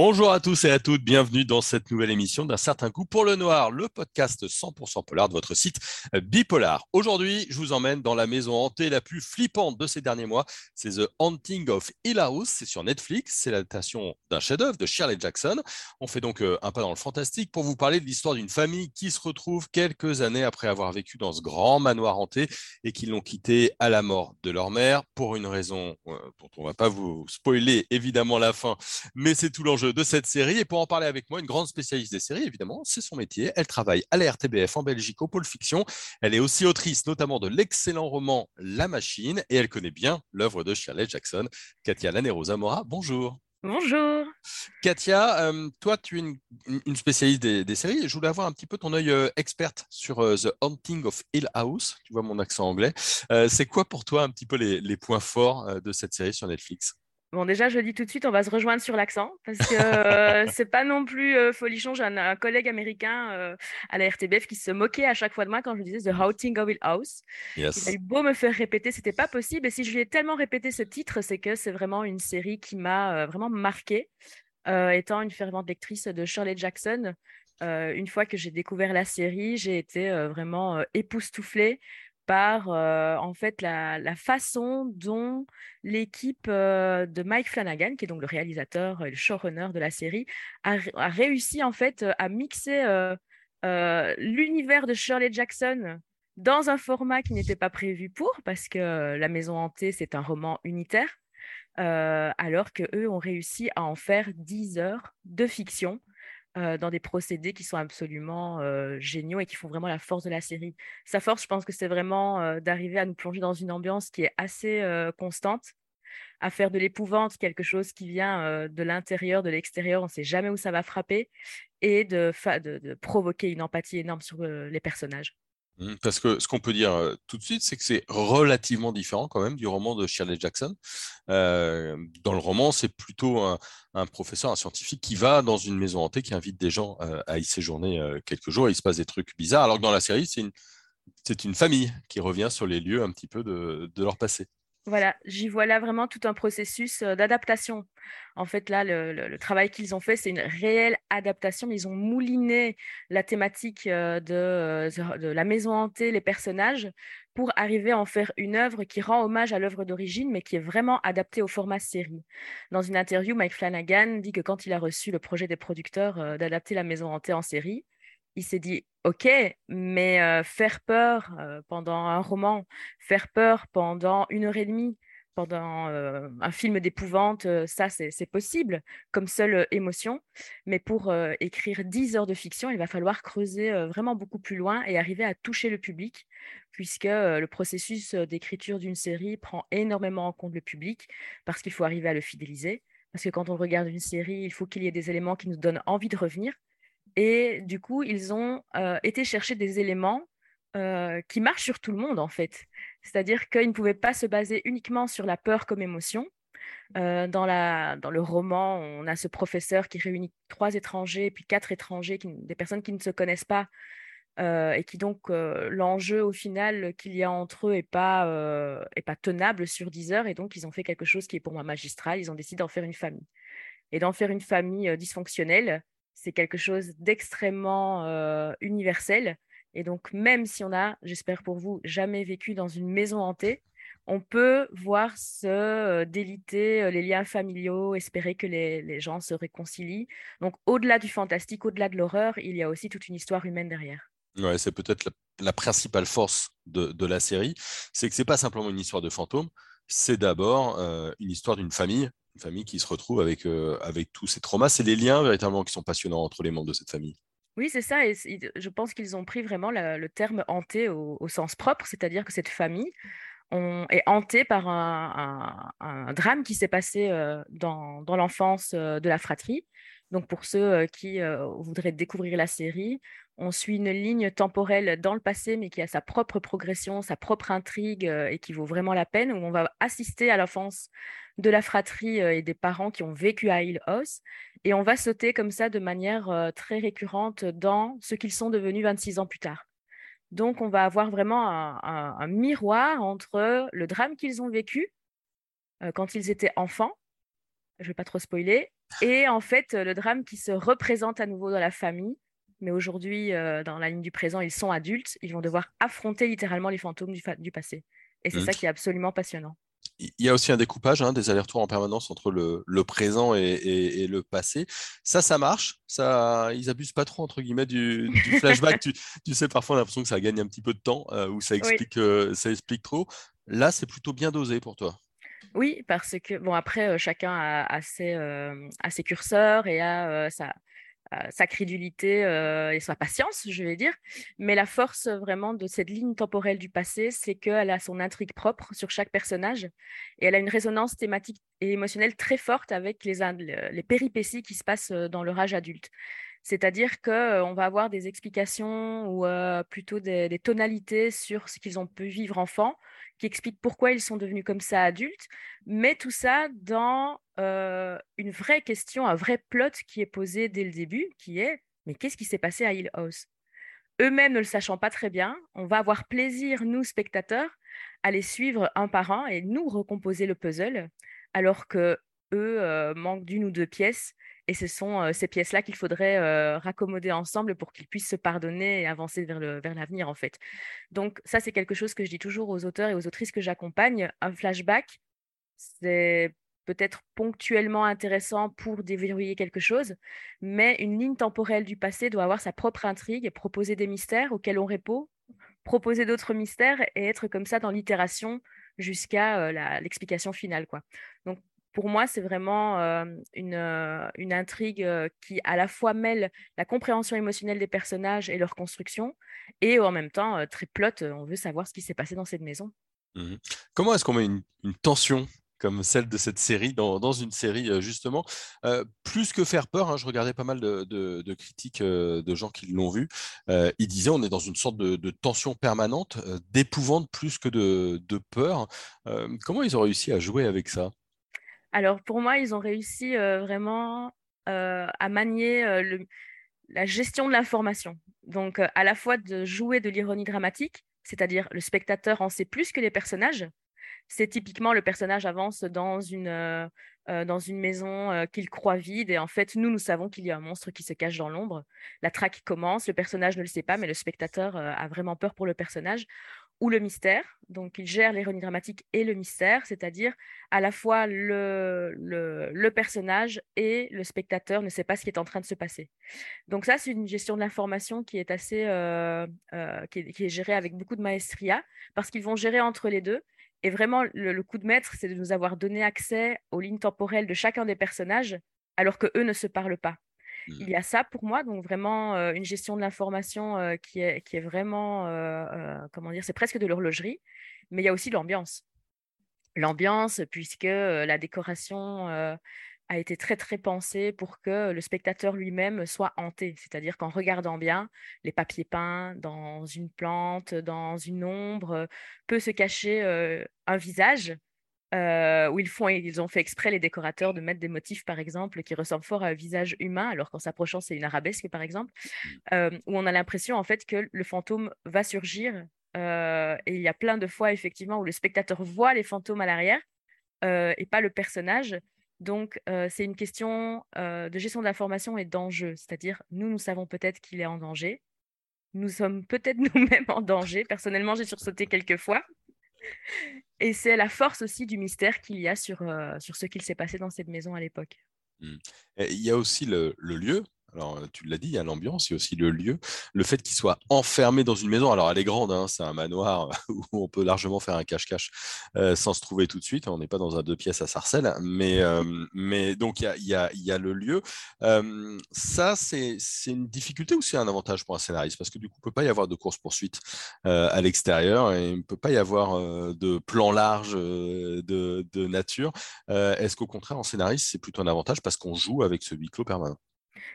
Bonjour à tous et à toutes, bienvenue dans cette nouvelle émission d'un certain coup pour le noir, le podcast 100% polar de votre site Bipolar. Aujourd'hui, je vous emmène dans la maison hantée la plus flippante de ces derniers mois, c'est The Haunting of Hill House, c'est sur Netflix, c'est l'adaptation d'un chef-d'œuvre de Shirley Jackson. On fait donc euh, un pas dans le fantastique pour vous parler de l'histoire d'une famille qui se retrouve quelques années après avoir vécu dans ce grand manoir hanté et qui l'ont quitté à la mort de leur mère pour une raison euh, dont on ne va pas vous spoiler évidemment la fin, mais c'est tout l'enjeu de cette série. Et pour en parler avec moi, une grande spécialiste des séries, évidemment, c'est son métier. Elle travaille à la RTBF en Belgique au pôle fiction. Elle est aussi autrice, notamment de l'excellent roman La Machine, et elle connaît bien l'œuvre de Shirley Jackson. Katia Lanerosa Mora, bonjour. Bonjour. Katia, euh, toi, tu es une, spécialiste des, séries. Je voulais avoir un petit peu ton œil euh, experte sur euh, The Haunting of Hill House. Tu vois mon accent anglais. c'est quoi pour toi un petit peu les points forts de cette série sur Netflix? Bon, déjà, je dis tout de suite, on va se rejoindre sur l'accent parce que euh, c'est pas non plus euh, folichon. J'ai un, collègue américain euh, à la RTBF qui se moquait à chaque fois de moi quand je disais The Haunting of Hill House. Il a eu beau me faire répéter, c'était pas possible. Et si je lui ai tellement répété ce titre, c'est que c'est vraiment une série qui m'a vraiment marquée. étant une fervente lectrice de Shirley Jackson, une fois que j'ai découvert la série, j'ai été vraiment époustouflée par en fait la, façon dont l'équipe de Mike Flanagan, qui est donc le réalisateur et le showrunner de la série, a, réussi en fait à mixer l'univers de Shirley Jackson dans un format qui n'était pas prévu pour, parce que La Maison hantée, c'est un roman unitaire, alors qu'eux ont réussi à en faire 10 heures de fiction euh, dans des procédés qui sont absolument euh, géniaux et qui font vraiment la force de la série. Sa force, je pense que c'est vraiment euh, d'arriver à nous plonger dans une ambiance qui est assez constante, à faire de l'épouvante quelque chose qui vient de l'intérieur, de l'extérieur, on ne sait jamais où ça va frapper, et de provoquer une empathie énorme sur les personnages. Mmh, parce que ce qu'on peut dire tout de suite, c'est que c'est relativement différent quand même du roman de Shirley Jackson. dans le roman, c'est plutôt un, professeur, un scientifique qui va dans une maison hantée, qui invite des gens à y séjourner quelques jours et il se passe des trucs bizarres. Alors que dans la série, c'est une, une famille qui revient sur les lieux un petit peu de leur passé. Voilà, j'y vois là vraiment tout un processus d'adaptation. En fait, là, le, travail qu'ils ont fait, c'est une réelle adaptation. Ils ont mouliné la thématique de, la maison hantée, les personnages, pour arriver à en faire une œuvre qui rend hommage à l'œuvre d'origine, mais qui est vraiment adaptée au format série. Dans une interview, Mike Flanagan dit que quand il a reçu le projet des producteurs d'adapter la maison hantée en série, il s'est dit ok, mais faire peur pendant un roman, faire peur pendant une heure et demie, pendant un film d'épouvante, ça c'est possible comme seule émotion. Mais pour écrire 10 heures de fiction, il va falloir creuser vraiment beaucoup plus loin et arriver à toucher le public, puisque le processus d'écriture d'une série prend énormément en compte le public, parce qu'il faut arriver à le fidéliser. Parce que quand on regarde une série, il faut qu'il y ait des éléments qui nous donnent envie de revenir. Et du coup, ils ont été chercher des éléments qui marchent sur tout le monde, en fait. C'est-à-dire qu'ils ne pouvaient pas se baser uniquement sur la peur comme émotion. dans, la, dans le roman, on a ce professeur qui réunit trois étrangers, puis quatre étrangers, des personnes qui ne se connaissent pas, et qui donc l'enjeu au final qu'il y a entre eux n'est pas, est pas tenable sur 10 heures, et donc ils ont fait quelque chose qui est pour moi magistral, ils ont décidé d'en faire une famille. Et d'en faire une famille dysfonctionnelle, c'est quelque chose d'extrêmement universel. Et donc, même si on a, j'espère pour vous, jamais vécu dans une maison hantée, on peut voir se déliter les liens familiaux, espérer que les, gens se réconcilient. Donc, au-delà du fantastique, au-delà de l'horreur, il y a aussi toute une histoire humaine derrière. Ouais, c'est peut-être la, principale force de, la série, c'est que c'est pas simplement une histoire de fantôme, c'est d'abord une histoire d'une famille famille qui se retrouve avec, euh, avec tous ces traumas. C'est les liens véritablement qui sont passionnants entre les membres de cette famille. Oui, c'est ça. Et je pense qu'ils ont pris vraiment le terme hanté au, sens propre, c'est-à-dire que cette famille est hantée par un, drame qui s'est passé euh, dans, dans l'enfance euh, de la fratrie. Donc pour ceux qui voudraient découvrir la série, on suit une ligne temporelle dans le passé, mais qui a sa propre progression, sa propre intrigue et qui vaut vraiment la peine, où on va assister à l'enfance de la fratrie et des parents qui ont vécu à Hill House. Et on va sauter comme ça de manière très récurrente dans ce qu'ils sont devenus 26 ans plus tard. Donc, on va avoir vraiment un, miroir entre le drame qu'ils ont vécu quand ils étaient enfants, je ne vais pas trop spoiler, Et en fait, le drame qui se représente à nouveau dans la famille, mais aujourd'hui, dans la ligne du présent, ils sont adultes, ils vont devoir affronter littéralement les fantômes du, passé. Et c'est mmh. ça qui est absolument passionnant il y a aussi un découpage, hein, des allers-retours en permanence entre le, présent et, le passé. Ça, ça marche. Ça, ils abusent pas trop entre guillemets du, flashback. tu, sais, parfois on a l'impression que ça gagne un petit peu de temps euh, ou ça explique, euh, ça explique trop. Là, c'est plutôt bien dosé pour toi. Oui, parce que bon après chacun a, ses, ses, curseurs et a sa, crédulité et sa patience, je vais dire. Mais la force vraiment de cette ligne temporelle du passé, c'est qu'elle a son intrigue propre sur chaque personnage et elle a une résonance thématique et émotionnelle très forte avec les, les péripéties qui se passent dans leur âge adulte. C'est-à-dire qu'on va avoir des explications ou plutôt des, des, tonalités sur ce qu'ils ont pu vivre enfant, qui expliquent pourquoi ils sont devenus comme ça adultes, mais tout ça dans euh, une vraie question, un vrai plot qui est posé dès le début, qui est mais qu'est-ce qui s'est passé à Hill House? Eux-mêmes ne le sachant pas très bien, on va avoir plaisir, nous spectateurs, à les suivre un par un et nous recomposer le puzzle, alors que eux euh, manquent d'une ou deux pièces et ce sont ces pièces-là qu'il faudrait raccommoder ensemble pour qu'ils puissent se pardonner et avancer vers, vers l'avenir, en fait. Donc, ça, c'est quelque chose que je dis toujours aux auteurs et aux autrices que j'accompagne. Un flashback, c'est peut-être ponctuellement intéressant pour déverrouiller quelque chose, mais une ligne temporelle du passé doit avoir sa propre intrigue, proposer des mystères auxquels on répond, proposer d'autres mystères et être comme ça dans l'itération jusqu'à l'explication finale. Quoi. Donc, pour moi, c'est vraiment une, intrigue qui à la fois mêle la compréhension émotionnelle des personnages et leur construction, et en même temps très plot. On veut savoir ce qui s'est passé dans cette maison. Mmh Comment est-ce qu'on met une, tension comme celle de cette série dans, une série justement? Plus que faire peur hein, je regardais pas mal de, critiques de gens qui l'ont vu ils disaient on est dans une sorte de, tension permanente d'épouvante plus que de, peur comment ils ont réussi à jouer avec ça? Alors pour moi, ils ont réussi vraiment à manier la gestion de l'information. Donc à la fois de jouer de l'ironie dramatique, c'est-à-dire le spectateur en sait plus que les personnages. C'est typiquement le personnage avance dans une, dans une maison qu'il croit vide et en fait nous nous savons qu'il y a un monstre qui se cache dans l'ombre. La traque commence, le personnage ne le sait pas mais le spectateur a vraiment peur pour le personnage ou le mystère. Donc, il gère l'ironie dramatique et le mystère, c'est-à-dire à la fois le, le, personnage et le spectateur ne sait pas ce qui est en train de se passer. Donc ça, c'est une gestion de l'information qui est assez, euh, euh, qui, est, gérée avec beaucoup de maestria, parce qu'ils vont gérer entre les deux. Et vraiment, le, coup de maître, c'est de nous avoir donné accès aux lignes temporelles de chacun des personnages, alors que eux ne se parlent pas. Il mmh. y a ça pour moi, donc vraiment une gestion de l'information qui est vraiment, comment dire, c'est presque de l'horlogerie, mais il y a aussi l'ambiance. L'ambiance, puisque la décoration a été très très pensée pour que le spectateur lui-même soit hanté, c'est-à-dire qu'en regardant bien, les papiers peints dans une plante, dans une ombre, peut se cacher un visage euh, où ils, font, ils ont fait exprès, les décorateurs, de mettre des motifs, par exemple, qui ressemblent fort à un visage humain, alors qu'en s'approchant, c'est une arabesque, par exemple, mmh. euh, où on a l'impression, en fait, que le fantôme va surgir. Euh, et il y a plein de fois, effectivement, où le spectateur voit les fantômes à l'arrière et pas le personnage. Donc, c'est une question de gestion d'information et d'enjeu. C'est-à-dire, nous, nous savons peut-être qu'il est en danger. Nous sommes peut-être nous-mêmes en danger. Personnellement, j'ai sursauté quelques fois. Et c'est la force aussi du mystère qu'il y a sur, euh, sur ce qu'il s'est passé dans cette maison à l'époque. Mmh. Il y a aussi le, le lieu, alors, tu l'as dit, il y a l'ambiance, il y a aussi le lieu. Le fait qu'il soit enfermé dans une maison, alors elle est grande, hein, c'est un manoir où on peut largement faire un cache-cache euh, sans se trouver tout de suite. On n'est pas dans un deux pièces à Sarcelles, mais, euh, mais donc il y a, y, a, y a, le lieu. Euh, ça, c'est une difficulté ou c'est un avantage pour un scénariste? Parce que du coup, il ne peut pas y avoir de course-poursuite à l'extérieur et il ne peut pas y avoir de plan large de, de nature. Est-ce qu'au contraire, en scénariste, c'est plutôt un avantage parce qu'on joue avec ce huis clos permanent?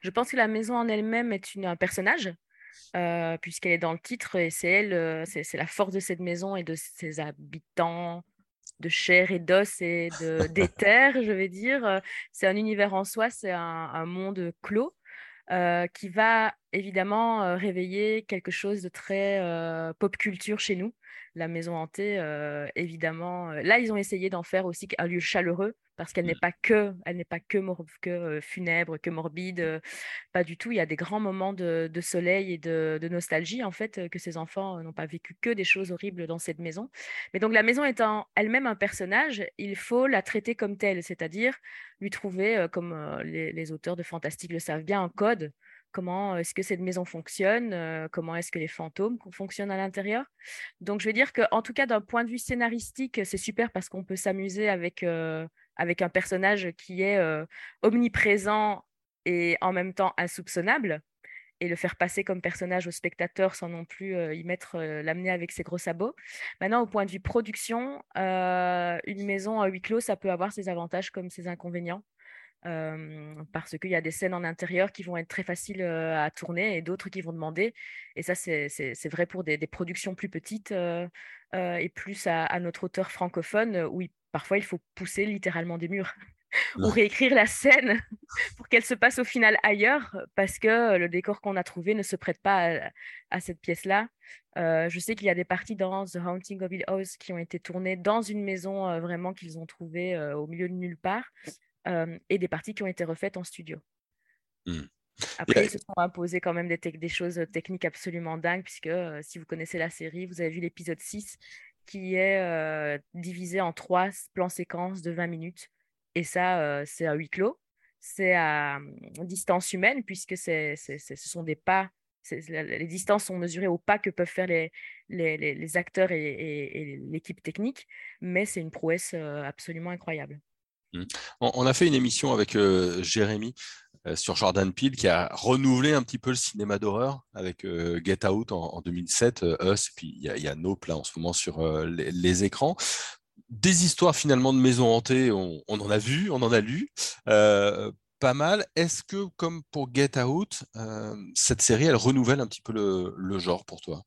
Je pense que la maison en elle-même est une, un personnage, euh, puisqu'elle est dans le titre, et c'est elle, euh, c'est la force de cette maison et de ses habitants de chair et d'os et d'éther, je vais dire. C'est un univers en soi, c'est un, monde clos euh, qui va évidemment réveiller quelque chose de très pop culture chez nous. La maison hantée, évidemment. Là, ils ont essayé d'en faire aussi un lieu chaleureux parce qu'elle n'est mmh. pas que, elle n'est pas que, que funèbre, que morbide, pas du tout. Il y a des grands moments de, soleil et de, nostalgie en fait que ces enfants n'ont pas vécu que des choses horribles dans cette maison. Mais donc la maison étant elle-même un personnage, il faut la traiter comme telle, c'est-à-dire lui trouver, comme les, les, auteurs de fantastique le savent bien, un code comment est-ce que cette maison fonctionne, comment est-ce que les fantômes fonctionnent à l'intérieur. Donc, je veux dire qu'en tout cas, d'un point de vue scénaristique, c'est super parce qu'on peut s'amuser avec, avec un personnage qui est omniprésent et en même temps insoupçonnable et le faire passer comme personnage au spectateur sans non plus y mettre l'amener avec ses gros sabots. Maintenant, au point de vue production, une maison à huis clos, ça peut avoir ses avantages comme ses inconvénients parce qu'il y a des scènes en intérieur qui vont être très faciles à tourner et d'autres qui vont demander. Et ça, c'est vrai pour des, productions plus petites et plus à, notre auteur francophone, où parfois il faut pousser littéralement des murs ou réécrire la scène pour qu'elle se passe au final ailleurs, parce que le décor qu'on a trouvé ne se prête pas à, cette pièce-là. je sais qu'il y a des parties dans The Haunting of Hill House qui ont été tournées dans une maison vraiment qu'ils ont trouvée au milieu de nulle part et des parties qui ont été refaites en studio. Mmh. Après, ils se sont imposés quand même des, des choses techniques absolument dingues, puisque si vous connaissez la série, vous avez vu l'épisode 6 qui est divisé en trois plans séquences de 20 minutes. Et ça, c'est à huis clos, c'est à mmh, distance humaine, puisque ce sont des pas les distances sont mesurées au pas que peuvent faire les, les, acteurs et, et l'équipe technique, mais c'est une prouesse absolument incroyable. Mmh. On, a fait une émission avec euh, Jérémy euh, sur Jordan Peele qui a renouvelé un petit peu le cinéma d'horreur avec euh, Get Out en, 2007, Us, et puis il y, a Nope là en ce moment sur les, écrans. Des histoires finalement de maisons hantées, on, en a vu, on en a lu. pas mal. Est-ce que, comme pour Get Out, cette série, elle renouvelle un petit peu le genre pour toi?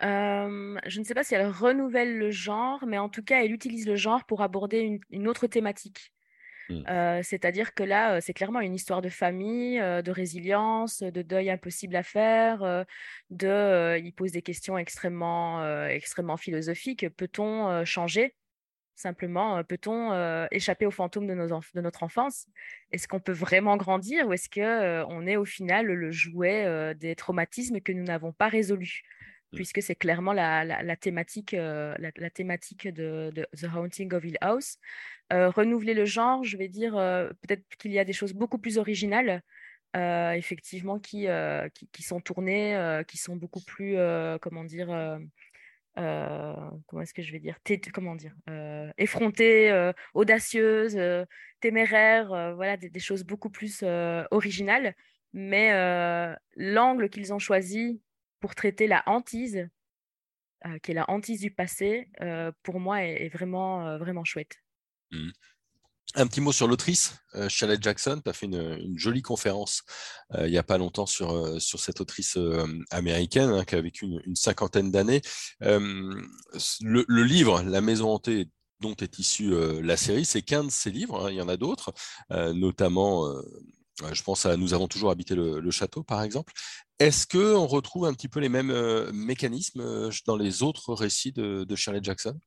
Je ne sais pas si elle renouvelle le genre, mais en tout cas, elle utilise le genre pour aborder une, autre thématique. Mmh. C'est-à-dire que là, c'est clairement une histoire de famille, de résilience, de deuil impossible à faire, de, il pose des questions extrêmement, extrêmement philosophiques. Peut-on changer? Simplement, peut-on échapper aux fantômes de, nos de notre enfance? Est-ce qu'on peut vraiment grandir ou est-ce qu'on est au final le jouet des traumatismes que nous n'avons pas résolus? Puisque c'est clairement la, thématique, euh, la, thématique de, The Haunting of Hill House. Euh, renouveler le genre, je vais dire, euh, peut-être qu'il y a des choses beaucoup plus originales, effectivement, qui, qui, sont tournées, qui sont beaucoup plus, comment dire, comment est-ce que je vais dire, comment dire, effrontées, audacieuses, téméraires, voilà, des, choses beaucoup plus originales. Mais l'angle qu'ils ont choisi pour traiter la hantise, euh, qui est la hantise du passé, euh, pour moi est, vraiment, euh, vraiment chouette. Mmh. Un petit mot sur l'autrice, Charlotte Jackson. Tu as fait une, jolie conférence il n'y a pas longtemps sur, sur cette autrice américaine hein, qui a vécu une, cinquantaine d'années. Le, livre La Maison hantée dont est issue la série, c'est qu'un de ses livres, hein, il y en a d'autres, notamment je pense à Nous avons toujours habité le, château, par exemple. Est-ce qu'on retrouve un petit peu les mêmes euh, mécanismes euh, dans les autres récits de, Shirley Jackson?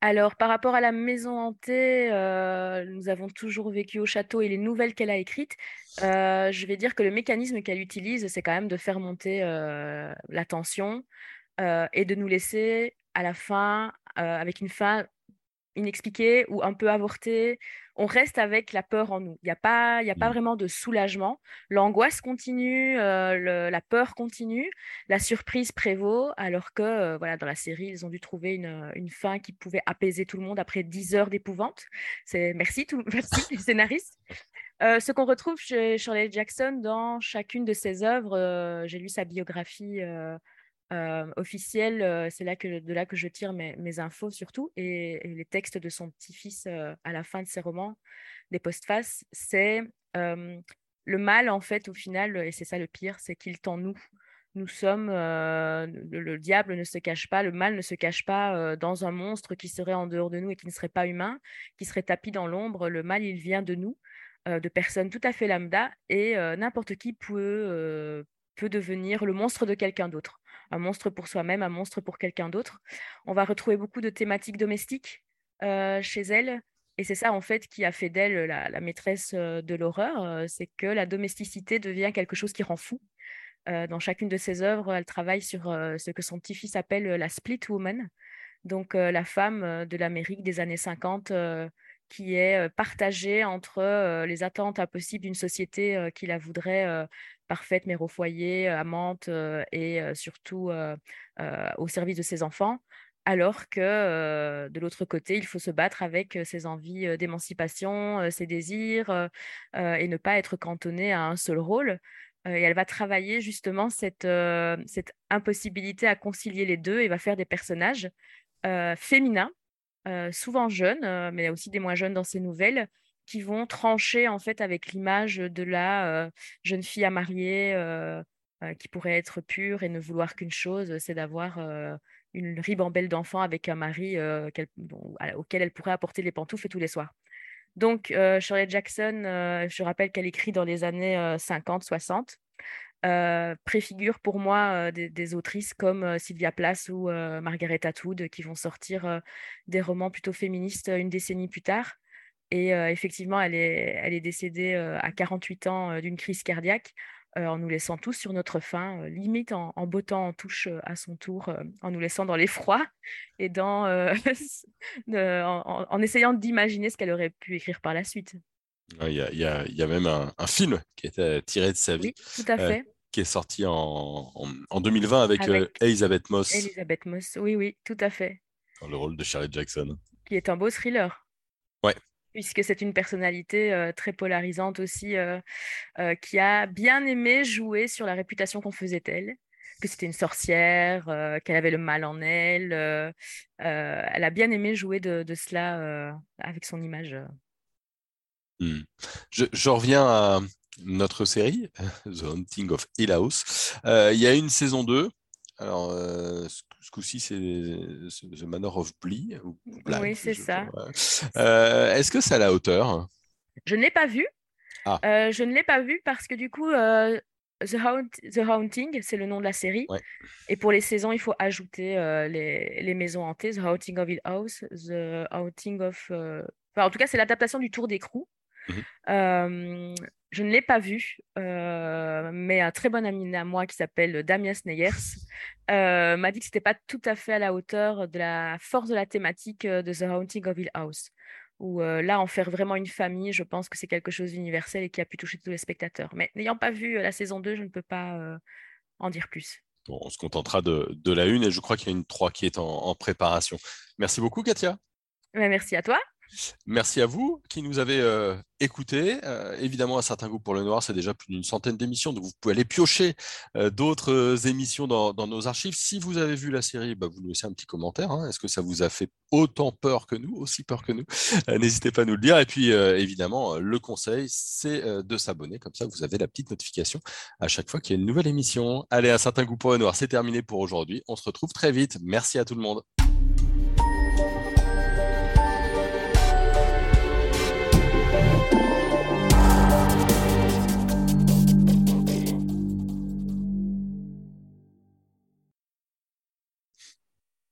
Alors, par rapport à la maison hantée, euh, nous avons toujours vécu au château et les nouvelles qu'elle a écrites, je vais dire que le mécanisme qu'elle utilise, c'est quand même de faire monter la tension et de nous laisser à la fin, avec une fin inexpliquée ou un peu avortée, on reste avec la peur en nous. Il n'y a pas, y a pas mmh. vraiment de soulagement. L'angoisse continue, euh, la peur continue, la surprise prévaut, alors que euh, voilà, dans la série, ils ont dû trouver une, fin qui pouvait apaiser tout le monde après dix heures d'épouvante. C'est merci, tout, merci les scénaristes. Euh, ce qu'on retrouve chez Shirley Jackson dans chacune de ses œuvres, j'ai lu sa biographie euh, officielle, c'est là que, de là que je tire mes, infos surtout, et, les textes de son petit-fils à la fin de ses romans, des postfaces, c'est le mal en fait au final, et c'est ça le pire, c'est qu'il tend nous. Nous sommes, le, diable ne se cache pas, le mal ne se cache pas dans un monstre qui serait en dehors de nous et qui ne serait pas humain, qui serait tapis dans l'ombre. Le mal, il vient de nous. de personnes tout à fait lambda et n'importe qui peut, peut devenir le monstre de quelqu'un d'autre. Un monstre pour soi-même, un monstre pour quelqu'un d'autre. On va retrouver beaucoup de thématiques domestiques chez elle. Et c'est ça, en fait, qui a fait d'elle la, maîtresse de l'horreur. c'est que la domesticité devient quelque chose qui rend fou. dans chacune de ses œuvres, elle travaille sur ce que son petit-fils appelle la split woman, donc la femme de l'Amérique des années 50 qui est partagée entre les attentes impossibles d'une société qui la voudrait parfaite, mère au foyer, amante et surtout au service de ses enfants, alors que de l'autre côté, il faut se battre avec ses envies d'émancipation, ses désirs et ne pas être cantonné à un seul rôle. et elle va travailler justement cette, cette impossibilité à concilier les deux et va faire des personnages féminins euh, souvent jeunes, euh, mais aussi des moins jeunes dans ces nouvelles, qui vont trancher en fait avec l'image de la euh, jeune fille à marier qui pourrait être pure et ne vouloir qu'une chose, c'est d'avoir une ribambelle d'enfants avec un mari auquel elle pourrait apporter les pantoufles tous les soirs. Donc, Shirley Jackson, je rappelle qu'elle écrit dans les années 50-60. Euh, préfigure pour moi euh, des, autrices comme euh, Sylvia Plath ou Margaret Atwood qui vont sortir des romans plutôt féministes une décennie plus tard. Et effectivement, elle est, elle est décédée à 48 ans d'une crise cardiaque en nous laissant tous sur notre faim, limite en, en, bottant en touche à son tour, en nous laissant dans l'effroi et dans, en, essayant d'imaginer ce qu'elle aurait pu écrire par la suite. Il y, a, y, a, même un, film qui était tiré de sa vie. tout à fait qui est sorti en, en, 2020 avec, euh, Elizabeth Moss. Elizabeth Moss, oui, oui, tout à fait. Dans le rôle de Charlotte Jackson. Qui est un beau thriller. Puisque c'est une personnalité très polarisante aussi, qui a bien aimé jouer sur la réputation qu'on faisait elle, que c'était une sorcière, qu'elle avait le mal en elle. elle a bien aimé jouer de, cela avec son image. Hmm. Je, reviens à, notre série, The Hunting of Hill il y a une saison 2. Alors, ce, coup-ci, c'est The Manor of Blee. oui, c'est ça. Euh, est-ce que c'est à la hauteur? Je ne l'ai pas vu. Ah. je ne l'ai pas vu parce que du coup, The, Haunting, c'est le nom de la série. Et pour les saisons, il faut ajouter les, les, maisons hantées, The Haunting of Hill House, The Haunting of... Enfin, en tout cas, c'est l'adaptation du Tour d'écrou. Je ne l'ai pas vu, euh, mais un très bon ami à moi qui s'appelle Damien Sneyers euh, m'a dit que ce n'était pas tout à fait à la hauteur de la force de la thématique euh, de The Haunting of Hill House. Où là, en faire vraiment une famille, je pense que c'est quelque chose d'universel et qui a pu toucher tous les spectateurs. Mais n'ayant pas vu la saison 2, je ne peux pas en dire plus. Bon, on se contentera de, de, la une et je crois qu'il y a une 3 qui est en, en préparation. Merci beaucoup, Katia. Merci à toi. Merci à vous qui nous avez euh, écoutés. Euh, évidemment, un certain goût pour le noir, c'est déjà plus d'une centaine d'émissions, donc vous pouvez aller piocher euh, d'autres émissions dans, nos archives. Si vous avez vu la série, bah, vous nous laissez un petit commentaire. Hein. Est-ce que ça vous a fait autant peur que nous, aussi peur que nous? N'hésitez pas à nous le dire. Et puis, évidemment, le conseil, c'est de s'abonner. Comme ça, vous avez la petite notification à chaque fois qu'il y a une nouvelle émission. Allez, un certain goût pour le noir, c'est terminé pour aujourd'hui. On se retrouve très vite. Merci à tout le monde.